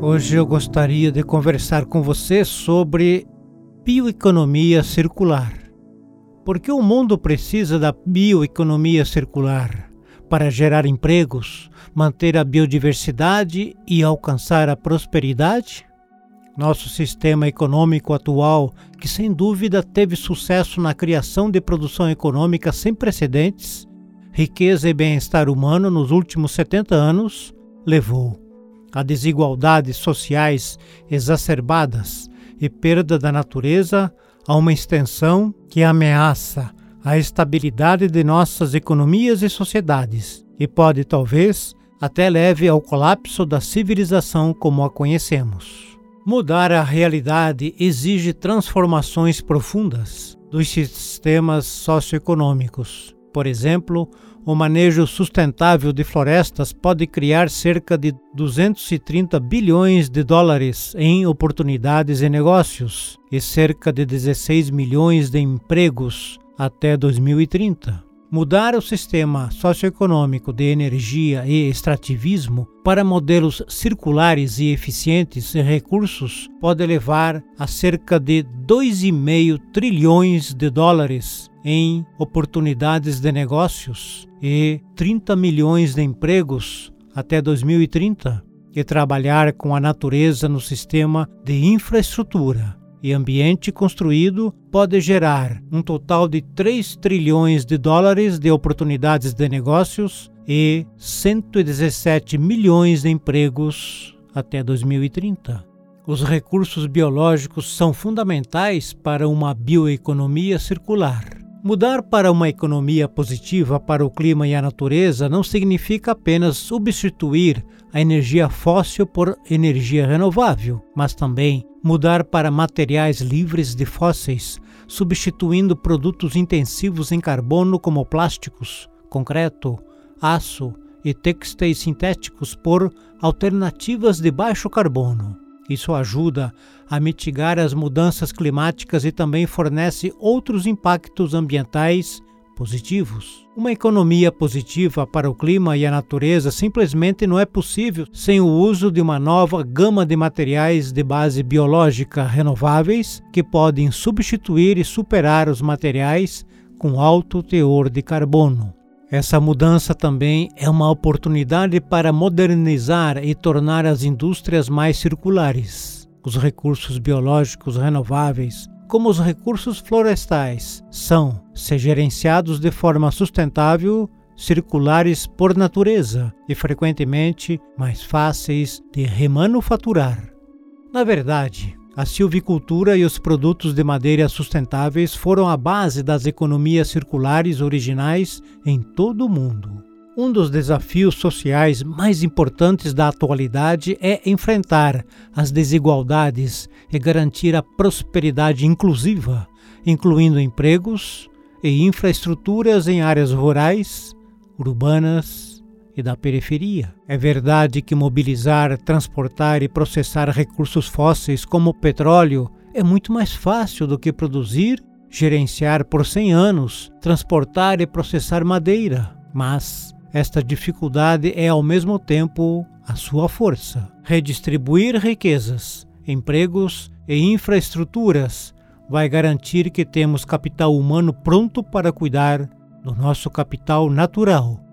Hoje eu gostaria de conversar com você sobre bioeconomia circular. Porque o mundo precisa da bioeconomia circular para gerar empregos, manter a biodiversidade e alcançar a prosperidade? Nosso sistema econômico atual, que sem dúvida teve sucesso na criação de produção econômica sem precedentes, riqueza e bem-estar humano nos últimos 70 anos, levou a desigualdades sociais exacerbadas e perda da natureza a uma extensão que ameaça a estabilidade de nossas economias e sociedades e pode, talvez, até leve ao colapso da civilização como a conhecemos. Mudar a realidade exige transformações profundas dos sistemas socioeconômicos. Por exemplo, o manejo sustentável de florestas pode criar cerca de 230 bilhões de dólares em oportunidades e negócios e cerca de 16 milhões de empregos até 2030. Mudar o sistema socioeconômico de energia e extrativismo para modelos circulares e eficientes de recursos pode levar a cerca de 2,5 trilhões de dólares em oportunidades de negócios e 30 milhões de empregos até 2030 e trabalhar com a natureza no sistema de infraestrutura e ambiente construído pode gerar um total de 3 trilhões de dólares de oportunidades de negócios e 117 milhões de empregos até 2030. Os recursos biológicos são fundamentais para uma bioeconomia circular. Mudar para uma economia positiva para o clima e a natureza não significa apenas substituir a energia fóssil por energia renovável, mas também mudar para materiais livres de fósseis, substituindo produtos intensivos em carbono como plásticos, concreto, aço e textéis sintéticos por alternativas de baixo carbono. Isso ajuda a mitigar as mudanças climáticas e também fornece outros impactos ambientais positivos. Uma economia positiva para o clima e a natureza simplesmente não é possível sem o uso de uma nova gama de materiais de base biológica renováveis que podem substituir e superar os materiais com alto teor de carbono. Essa mudança também é uma oportunidade para modernizar e tornar as indústrias mais circulares. Os recursos biológicos renováveis, como os recursos florestais, são, se gerenciados de forma sustentável, circulares por natureza e frequentemente mais fáceis de remanufaturar. Na verdade, a silvicultura e os produtos de madeira sustentáveis foram a base das economias circulares originais em todo o mundo. Um dos desafios sociais mais importantes da atualidade é enfrentar as desigualdades e garantir a prosperidade inclusiva, incluindo empregos e infraestruturas em áreas rurais, urbanas e da periferia. É verdade que mobilizar, transportar e processar recursos fósseis como petróleo é muito mais fácil do que produzir, gerenciar por 100 anos, transportar e processar madeira. Mas esta dificuldade é ao mesmo tempo a sua força. Redistribuir riquezas, empregos e infraestruturas vai garantir que temos capital humano pronto para cuidar do nosso capital natural